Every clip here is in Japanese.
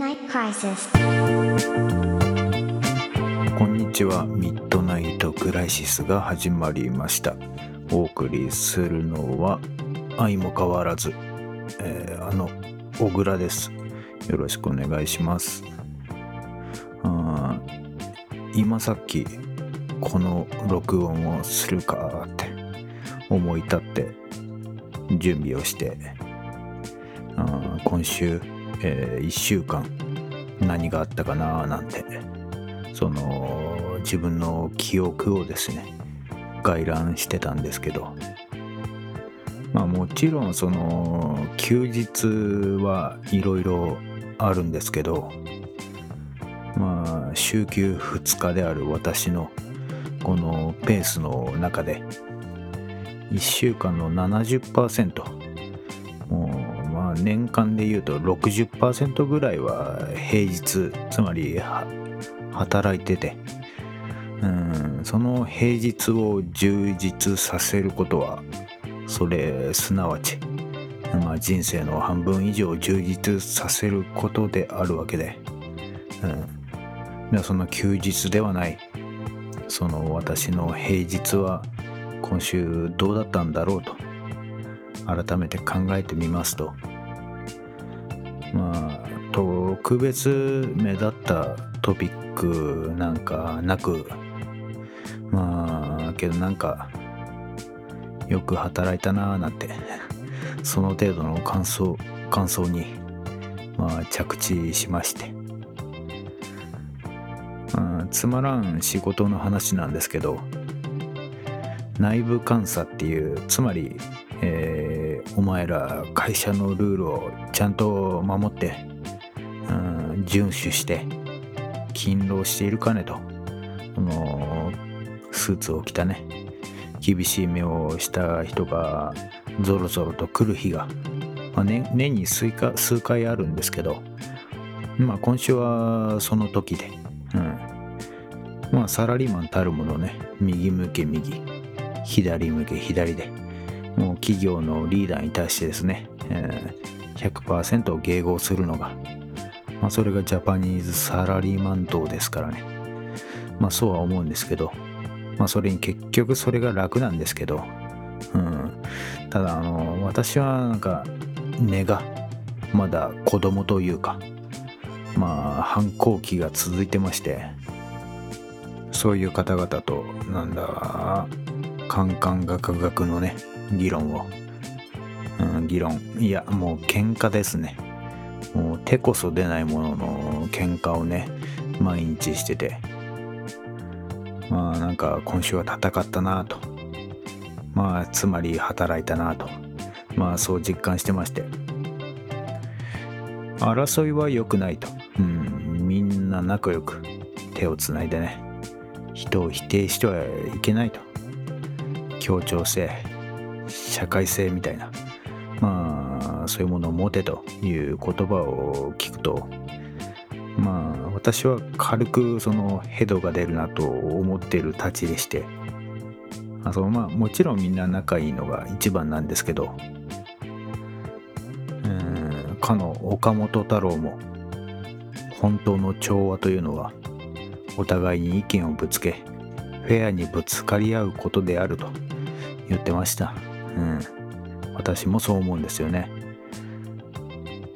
Midnight Crisis こんにちは。ミッドナイトクライシスが始まりました。お送りするのは相も変わらず、えーあの小倉です。よろしくお願いします。あ今さっきこの録音をするかって思い立って準備をしてあ今週、え1週間何があったかななんて。その自分の記憶をですね概覧してたんですけど。まあもちろんその休日はいろいろあるんですけどまあ週休2日である私のこのペースの中で1週間の70%もう年間で言うと60%ぐらいは平日つまり働いてて。うんその平日を充実させることはそれすなわち、まあ、人生の半分以上充実させることであるわけで,、うん、でその休日ではない。その私の平日は今週どうだったんだろうと改めて考えてみますと。まあ特別目立ったトピックなんかなくまあけどなんかよく働いたなーなんてその程度の感想感想にまあ着地しまして、うん、つまらん仕事の話なんですけど内部監査っていうつまり、えーお前ら会社のルールをちゃんと守って、うん、遵守して勤労しているかねと。このスーツを着たね。厳しい目をした人がぞろぞろと来る日が、まあ年年に数回数回あるんですけど、まあ、今週はその時で、うん、まあサラリーマンたるものね。右向け右。左向け左で。もう企業のリーダーに対してですね、えー100%迎合するのが、まあ、それがジャパニーズサラリーマン道ですからね。まあそうは思うんですけどまあそれに結局それが楽なんですけど、うん、ただあの私はなんか根がまだ子供というかまあ反抗期が続いてましてそういう方々となんだカンカンガクガクのね議論を、うん、議論。いやもう喧嘩ですね。もう手こそ出ないものの喧嘩をね毎日してて。まあなんか今週は戦ったなと。まあつまり働いたなと。まあそう実感してまして。争いは良くないと、うん、みんな仲良く。手をつないでね。人を否定してはいけないと。協調性。社会性みたいな。まあそういうものを持てという言葉を聞くとまあ私は軽くそのヘドが出るなと思っているたちでして。あそのまあもちろんみんな仲いいのが一番なんですけど。うんかの岡本太郎も本当の調和というのはお互いに意見をぶつけフェアにぶつかり合うことであると言ってました。うん私もそう思うんですよね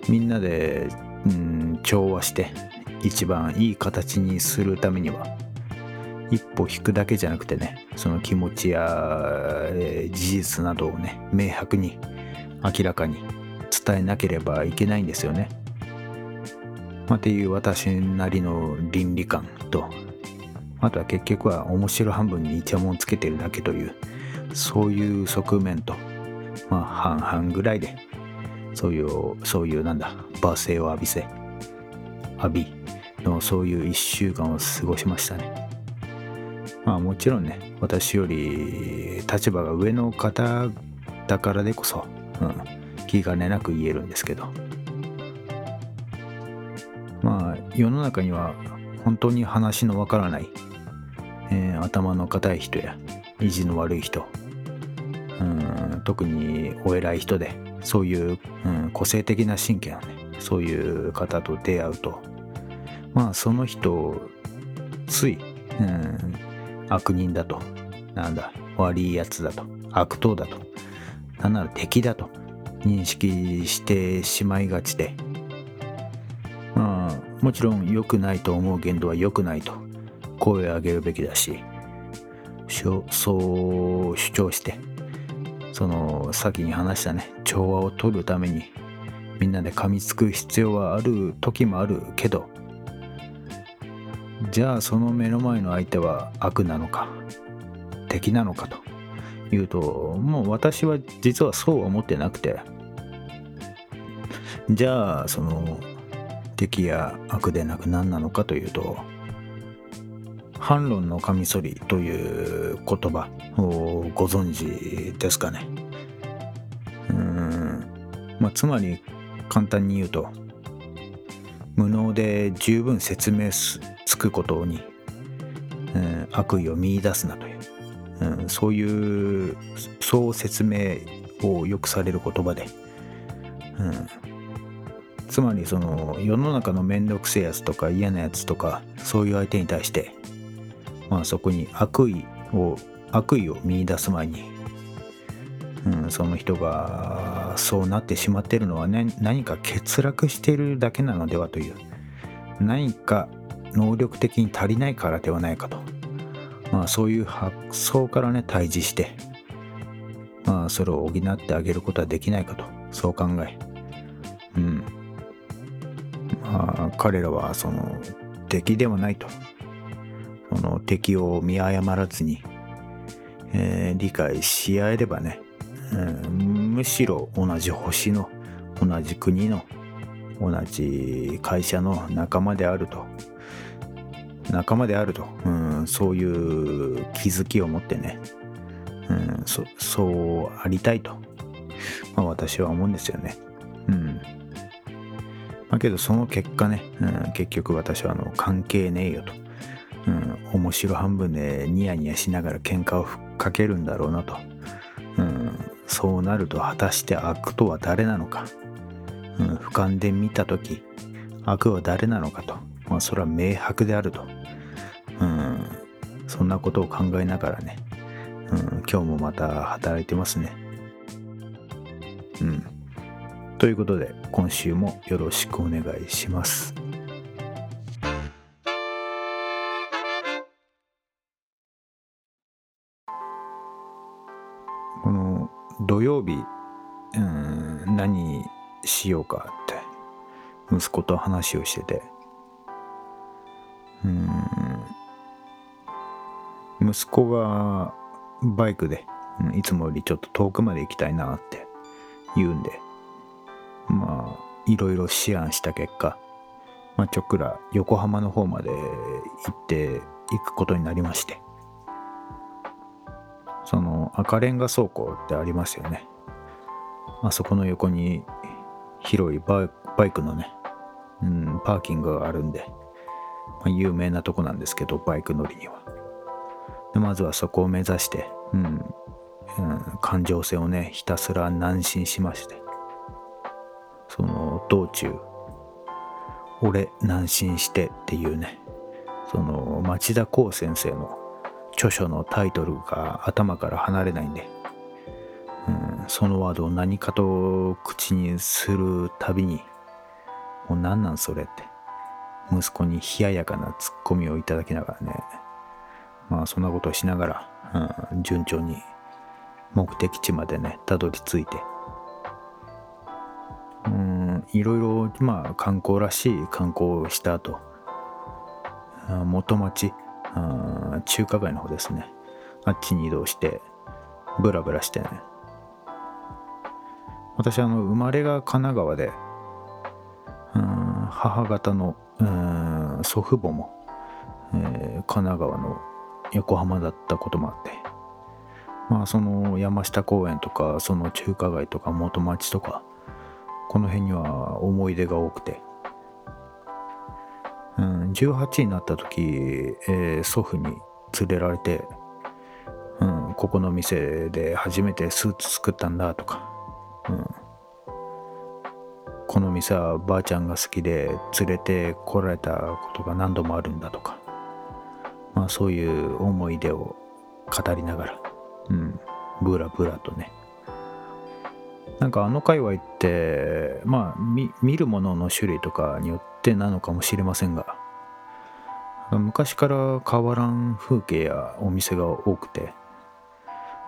みんなで、うん、調和して一番いい形にするためには一歩引くだけじゃなくてねその気持ちや、えー事実などをね明白に明らかに伝えなければいけないんですよね。まあ、っていう私なりの倫理観とあとは結局は面白半分にイチャモンつけてるだけというそういう側面とまあ半々ぐらいでそういうそういうなんだ罵声を浴びせ浴びのそういう一週間を過ごしましたね。まあもちろんね私より立場が上の方だからでこそ、うん、気兼ねなく言えるんですけどまあ世の中には本当に話のわからない、えー頭の固い人や意地の悪い人特にお偉い人でそういう、うん個性的な神経をねそういう方と出会うと。まあその人つい、うん、悪人だと。なんだ悪いやつだと。悪党だと。なんなら敵だと。認識してしまいがちで。まあもちろん良くないと思う言動は良くないと。声を上げるべきだし。そう主張して。その先に話したね調和を取るためにみんなで噛みつく必要はある時もあるけどじゃあその目の前の相手は悪なのか敵なのかというともう私は実はそうは思ってなくてじゃあその敵や悪でなく何なのかというと反論のカミソリという言葉をご存知ですかね。うん。まあつまり簡単に言うと無能で十分説明つくことに、うん、悪意を見いだすなという、うん、そういうそう説明をよくされる言葉で、うん、つまりその世の中の面倒くせえやつとか嫌なやつとかそういう相手に対してまあ、そこに悪意を悪意を見出す前に、うん、その人がそうなってしまっているのは、ね、何か欠落しているだけなのではという何か能力的に足りないからではないかと、まあ、そういう発想からね対峙して、まあ、それを補ってあげることはできないかと。そう考え。うん。まあ彼らはその敵ではないと。この敵を見誤らずに、えー、理解し合えればね、うん、むしろ同じ星の同じ国の同じ会社の仲間であると仲間であると、うん、そういう気づきを持ってね、うん、そそうありたいと、まあ、私は思うんですよね。うんまあ、けどその結果ね、うん、結局私はあの関係ねえよと。うん、面白半分でニヤニヤしながら喧嘩をふっかけるんだろうなと、うん、そうなると果たして悪とは誰なのか、うん、俯瞰で見た時悪は誰なのかと、まあ、それは明白であると、うん、そんなことを考えながらね、うん、今日もまた働いてますね。うん。ということで今週もよろしくお願いします。土曜日、うん、何しようかって息子と話をしてて、うん、息子がバイクで、いつもよりちょっと遠くまで行きたいなって言うんで、まあ、いろいろ思案した結果、まあ、ちょっくら横浜の方まで行って行くことになりまして、その赤レンガ倉庫ってありますよね。あそこの横に広いバイクのね、うん、パーキングがあるんで、まあ、有名なとこなんですけど、バイク乗りには。でまずはそこを目指して、うん、うん、環状線をね、ひたすら南進しまして、その道中、俺南進してっていうね、その町田光先生の著書のタイトルが頭から離れないんで、うん、そのワードを何かと口にするたびに、もう何なんそれって、息子に冷ややかなツッコミをいただきながらね、まあそんなことをしながら、うん、順調に目的地までね、たどり着いて、うん、いろいろ、まあ観光らしい観光をした後、元町、中華街の方ですね。あっちに移動して、ブラブラしてね。私、あの、生まれが神奈川で、母方の祖父母も、えー、神奈川の横浜だったこともあって、まあ、その山下公園とか、その中華街とか元町とか、この辺には思い出が多くて、うん、18になった時、えー、祖父に連れられて、うん、ここの店で初めてスーツ作ったんだとか、うん、この店はばあちゃんが好きで連れてこられたことが何度もあるんだとか、まあそういう思い出を語りながら、うん、ブラブラとね。なんかあの界隈って、まあ見るものの種類とかによってなのかもしれませんが、昔から変わらん風景やお店が多くて、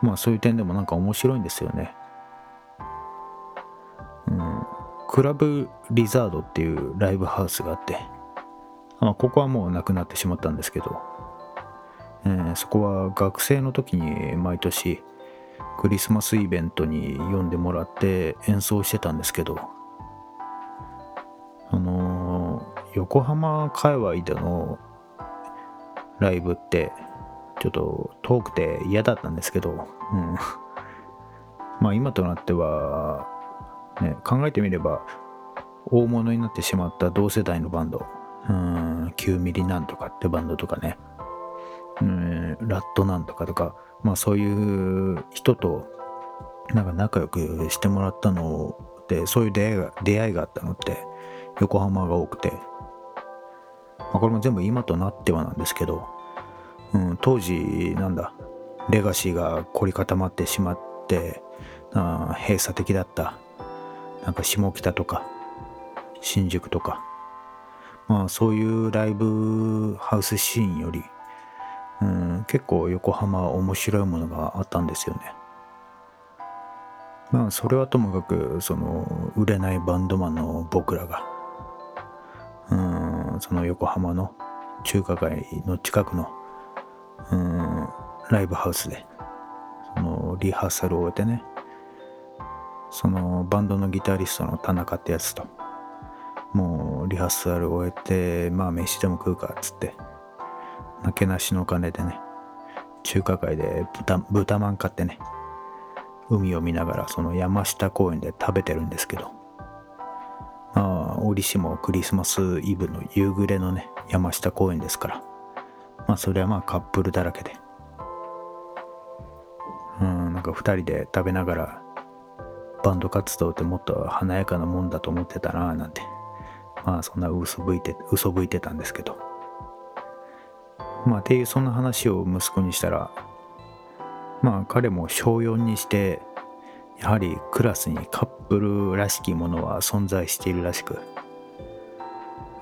まあそういう点でもなんか面白いんですよね。うん、クラブリザードっていうライブハウスがあって、まあ、ここはもうなくなってしまったんですけど、えー、そこは学生の時に毎年クリスマスイベントに呼んでもらって演奏してたんですけど、横浜界隈でのライブってちょっと遠くて嫌だったんですけど、うん、まあ今となっては、ね、考えてみれば大物になってしまった同世代のバンド、うん、9ミリなんとかってバンドとかね、うん、ラットなんとかとか、まあそういう人となんか仲良くしてもらったので、そういう出会いが出会いがあったのって横浜が多くて、これも全部今となってはなんですけど、うん、当時なんだレガシーが凝り固まってしまってあ閉鎖的だったなんか下北とか新宿とかまあそういうライブハウスシーンより、うん、結構横浜は面白いものがあったんですよね。まあそれはともかくその売れないバンドマンの僕らがうんその横浜の中華街の近くのうんライブハウスでそのリハーサルを終えてねそのバンドのギタリストの田中ってやつともうリハーサルを終えてまあ飯でも食うかっつってなけなしの金でね中華街で豚豚まん買ってね海を見ながらその山下公園で食べてるんですけどあ折しもクリスマスイブの夕暮れのね山下公園ですから。まあそれはまあカップルだらけで。うんなんか2人で食べながらバンド活動ってもっと華やかなもんだと思ってたななんて。まあそんな嘘吹いて嘘吹いてたんですけど。まあっていうそんな話を息子にしたらまあ彼も小4にしてやはりクラスにカップルらしきものは存在しているらしく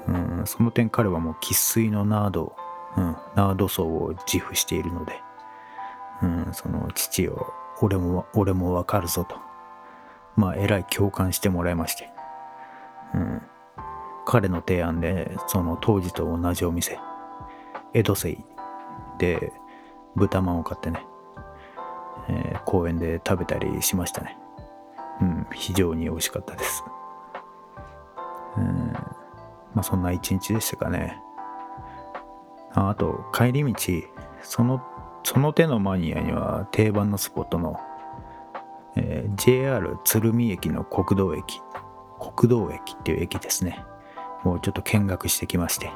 うんその点彼はもう生粋のナードうん、ナード層を自負しているので、うん、その父を俺も俺もわかるぞと。まあえらい共感してもらいまして、うん、彼の提案でその当時と同じお店江戸清で豚まんを買ってね、公園で食べたりしましたねうん非常に美味しかったですうんまあそんな一日でしたかねああと、帰り道、その、その手のマニアには定番のスポットの、えー、JR 鶴見駅の国道駅、国道駅っていう駅ですね。もうちょっと見学してきまして。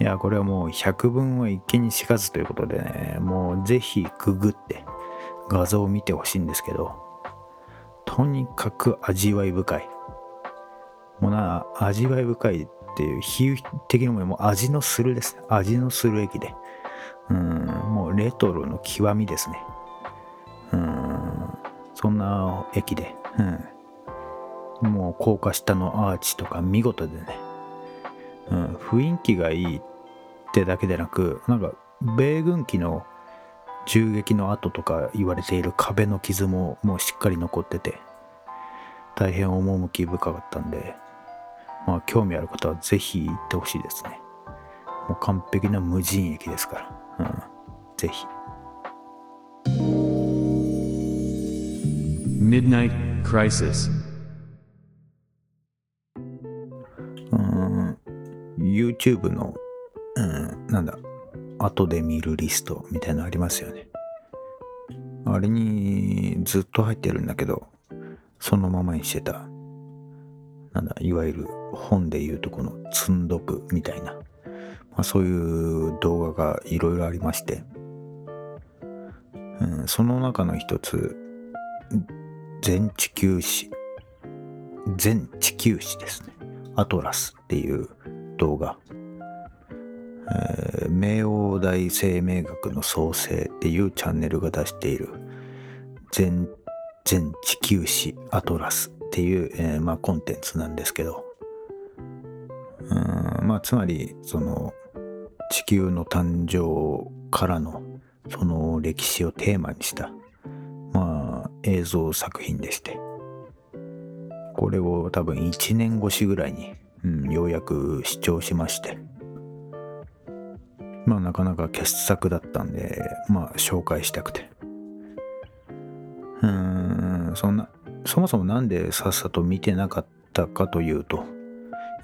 いや、これはもう百分は一見にしかずということでね、もうぜひくぐって画像を見てほしいんですけど、とにかく味わい深い。もうな、味わい深いっていう比喩的にももう味のするです味のする駅で。うんもうレトロの極みですね。うんそんな駅で、うん、もう高架下のアーチとか見事でね、うん、雰囲気がいいってだけでなくなんか米軍機の銃撃の跡とか言われている壁の傷ももうしっかり残ってて大変趣深かったんでまあ、興味ある方はぜひ行ってほしいですね。もう完璧な無人駅ですから、うん、ぜひ。Midnight Crisis うん。YouTube の、うん、なんだ後で見るリストみたいなのありますよねあれにずっと入ってるんだけどそのままにしてたなんだいわゆる本でいうとこの積んどくみたいな、まあ、そういう動画がいろいろありまして、うん、その中の一つ全地球史全地球史ですね。アトラスっていう動画。えー、明王大生命学の創生っていうチャンネルが出している。全全地球史アトラスっていう、えー、まあ、コンテンツなんですけど、うんまあ、つまりその地球の誕生からのその歴史をテーマにした、まあ、映像作品でして。これを多分1年越しぐらいに、うん、ようやく視聴しまして。まあなかなか傑作だったんでまあ紹介したくて。うーんそんなそもそもなんでさっさと見てなかったかというと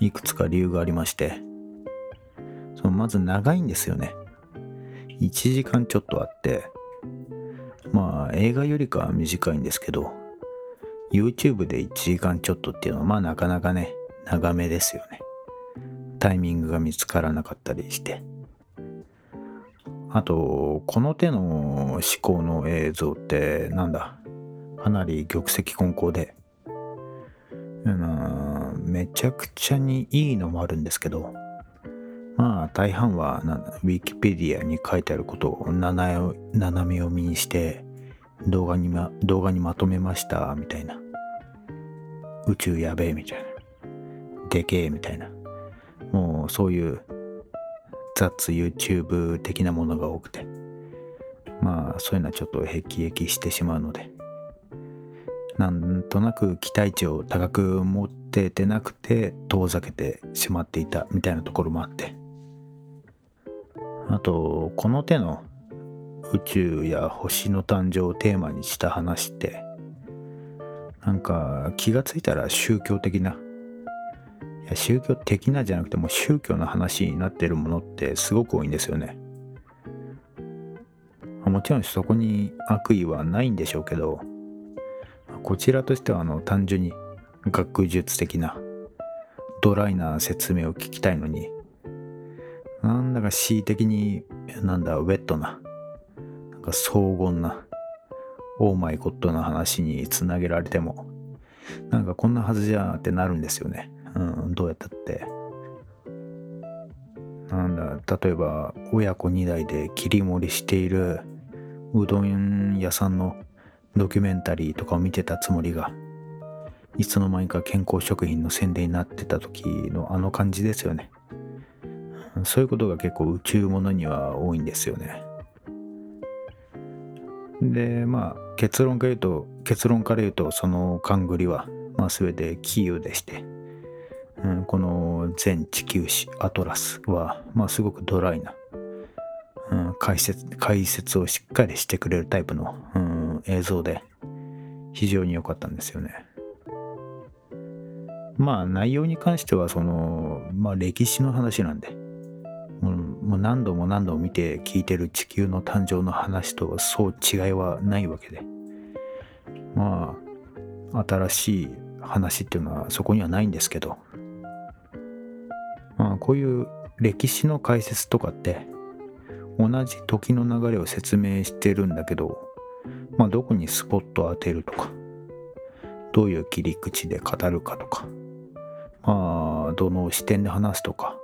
いくつか理由がありまして。そのまず長いんですよね。1時間ちょっとあってまあ映画よりかは短いんですけど YouTube で1時間ちょっとっていうのはまあなかなかね長めですよね。タイミングが見つからなかったりして。あとこの手の思考の映像ってなんだ？かなり玉石混交で、うん、めちゃくちゃにいいのもあるんですけど。まあ大半はウィキペディアに書いてあることを斜め読みにして動画にま動画にまとめましたみたいな。宇宙やべえみたいな。でけえみたいな。もうそういう雑 YouTube 的なものが多くて。まあそういうのはちょっと辟易してしまうので。なんとなく期待値を高く持っててなくて遠ざけてしまっていたみたいなところもあって。あとこの手の宇宙や星の誕生をテーマにした話ってなんか気がついたら宗教的な宗教的なじゃなくても宗教の話になってるものってすごく多いんですよね。もちろんそこに悪意はないんでしょうけどこちらとしてはあの単純に学術的なドライな説明を聞きたいのになんだか恣意的になんだウェットななんか荘厳なオーマイゴッドな話につなげられてもなんかこんなはずじゃってなるんですよね。うんどうやったって。なんだ例えば親子2代で切り盛りしているうどん屋さんのドキュメンタリーとかを見てたつもりがいつの間にか健康食品の宣伝になってた時のあの感じですよね。そういうことが結構宇宙ものには多いんですよね。でまあ結論から言うと結論から言うとその勘繰りは、まあ、全てキーウでして、うん、この全地球史アトラスは、まあ、すごくドライな、うん、解説解説をしっかりしてくれるタイプの、うん、映像で非常に良かったんですよね。まあ内容に関してはその、まあ、歴史の話なんで、もう何度も何度も見て聞いてる地球の誕生の話とそう違いはないわけでまあ新しい話っていうのはそこにはないんですけどまあこういう歴史の解説とかって同じ時の流れを説明してるんだけどまあどこにスポットを当てるとかどういう切り口で語るかとかまあどの視点で話すとか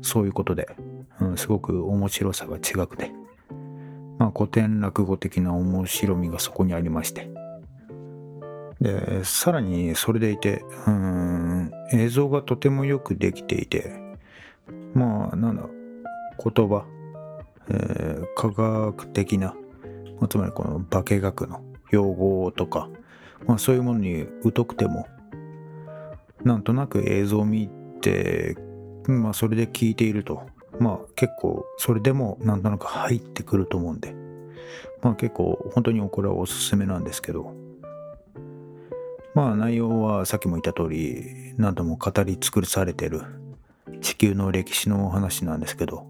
そういうことでうん、すごく面白さが違くて、まあ、古典落語的な面白みがそこにありまして、で、さらにそれでいて、うん、映像がとてもよくできていて、まあ、なんだ、言葉、えー、科学的な、ま、つまりこの化学の用語とか、まあ、そういうものに疎くても、なんとなく映像を見て、まあ、それで聞いていると、まあ結構それでもなんとなく入ってくると思うんで、まあ結構本当にこれはおすすめなんですけど、まあ内容はさっきも言った通り何度も語り尽くされてる。地球の歴史の話なんですけど、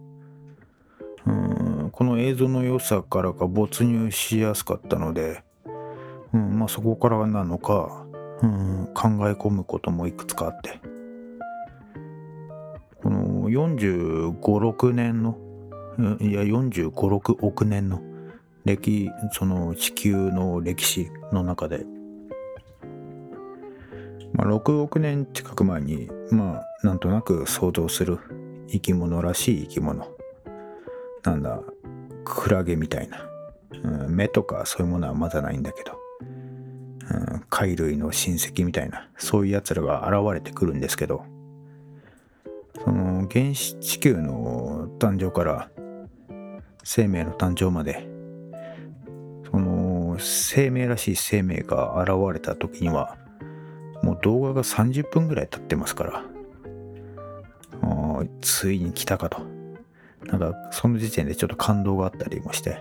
うんこの映像の良さからか没入しやすかったので、うんまあ、そこからなのか、うん、考え込むこともいくつかあって、この45、6年の、いや45、6億年の歴、その地球の歴史の中で、まあ、6億年近く前にまあなんとなく想像する生き物らしい生き物。なんだクラゲみたいな、うん、目とかそういうものはまだないんだけど、うん、貝類の親戚みたいな。そういうやつらが現れてくるんですけど。その原始地球の誕生から生命の誕生までその生命らしい生命が現れた時には動画が30分ぐらい経ってますから。ついに来たかと。なんかその時点でちょっと感動があったりもして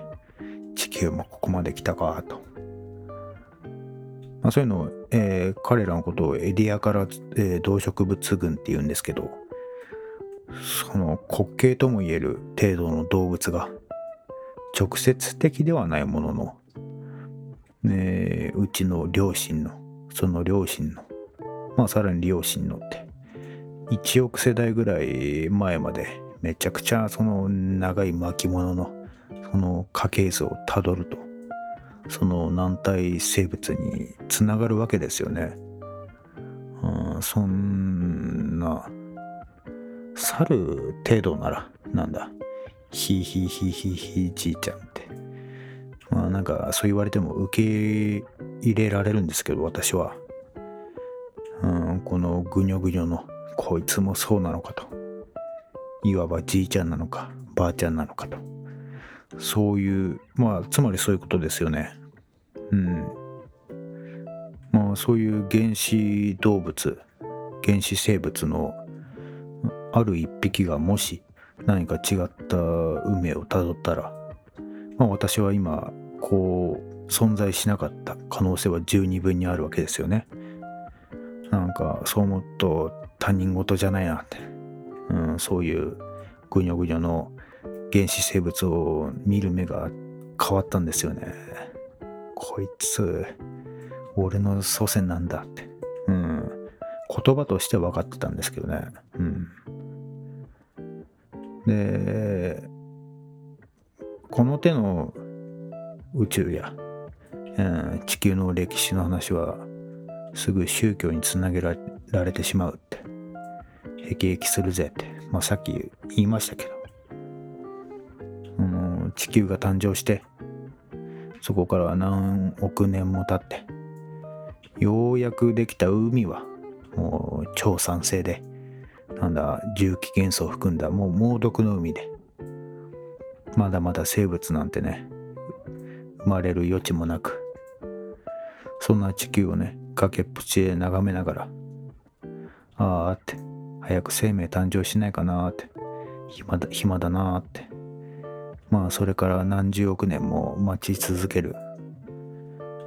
地球もここまで来たかと、まあ、そういうのを、えー、彼らのことをエディアから、えー、動植物群っていうんですけどその滑稽とも言える程度の動物が直接的ではないものの、ね、うちの両親のその両親のまあさらに両親のって。1億世代ぐらい前までめちゃくちゃその長い巻物のその家系図をたどるとその軟体生物につながるわけですよね。うん、そんな猿程度ならなんだひひひひひじいちゃんって。まあなんかそう言われても受け入れられるんですけど私は、このぐにょぐにょのこいつもそうなのかと。いわばじいちゃんなのかばあちゃんなのかと。そういうまあつまりそういうことですよね。うん。まあそういう原始動物原始生物のある一匹がもし何か違った運命をたどったら、まあ、私は今こう存在しなかった可能性は十二分にあるわけですよね。なんかそう思うと他人事じゃないなって、うん、そういうぐにょぐにょの原始生物を見る目が変わったんですよね。こいつ俺の祖先なんだって、うん、言葉として分かってたんですけどね。うんで、この手の宇宙や、うん、地球の歴史の話はすぐ宗教につなげられてしまうって、へきへきするぜって、まあ、さっき言いましたけど、うん、地球が誕生して、そこから何億年も経って、ようやくできた海はもう超酸性で、なんだ、重機元素を含んだもう猛毒の海で、まだまだ生物なんてね、生まれる余地もなく、そんな地球をね、崖っぷちへ眺めながら、ああって、早く生命誕生しないかなって、暇だ、暇だなって。まあそれから何十億年も待ち続ける。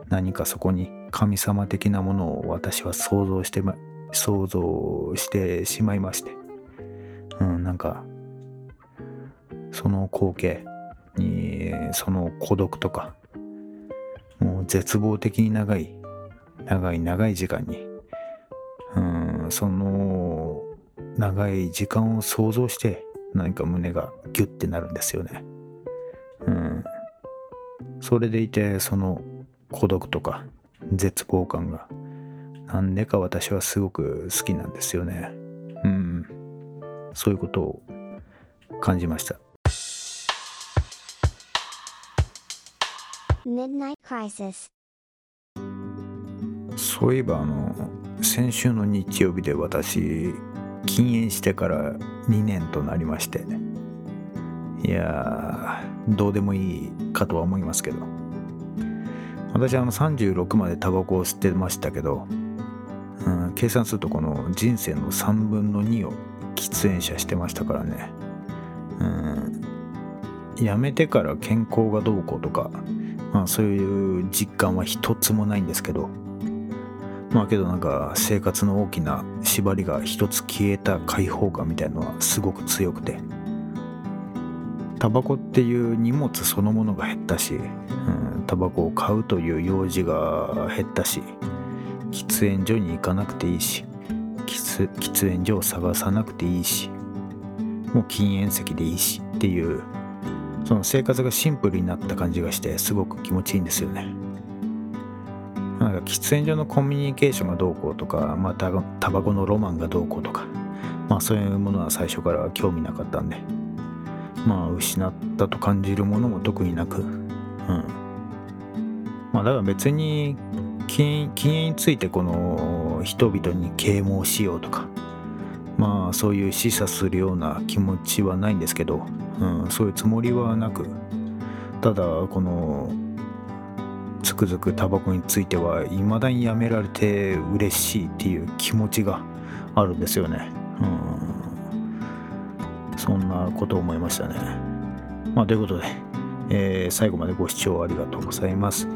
何かそこに神様的なものを私は想像して想像してしまいまして、うん、なんかその光景にその孤独とかもう絶望的に長い長い長い時間に、うん、その長い時間を想像して何か胸がギュッてなるんですよね。うん、それでいてその孤独とか絶望感がなんでか私はすごく好きなんですよね。うん。そういうことを感じました。そういえばあの先週の日曜日で私禁煙してから2年となりましていやどうでもいいかとは思いますけど。私あの36までタバコを吸ってましたけどうん、計算するとこの人生の3分の2を喫煙者してましたからね、うん、やめてから健康がどうこうとか、まあ、そういう実感は一つもないんですけど。まあけどなんか生活の大きな縛りが一つ消えた解放感みたいのはすごく強くて。タバコっていう荷物そのものが減ったし、うん、タバコを買うという用事が減ったし喫煙所に行かなくていいし喫煙所を探さなくていいしもう禁煙席でいいしっていうその生活がシンプルになった感じがしてすごく気持ちいいんですよねなんか喫煙所のコミュニケーションがどうこうとか、まあ、タバコのロマンがどうこうとか、まあ、そういうものは最初から興味なかったんで、まあ、失ったと感じるものも特になく、うん。まあ、だから別に禁煙についてこの人々に啓蒙しようとか、まあそういう示唆するような気持ちはないんですけど、うん、そういうつもりはなくただこのつくづくタバコについてはいまだにやめられて嬉しいっていう気持ちがあるんですよね。うん、そんなこと思いましたね。まあということで、えー、最後までご視聴ありがとうございます。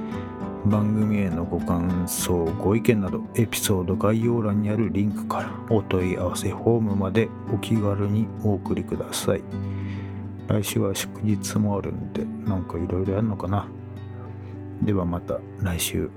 番組へのご感想、ご意見など、エピソード概要欄にあるリンクからお問い合わせフォームまでお気軽にお送りください。来週は祝日もあるんで、なんかいろいろやるのかな。ではまた来週。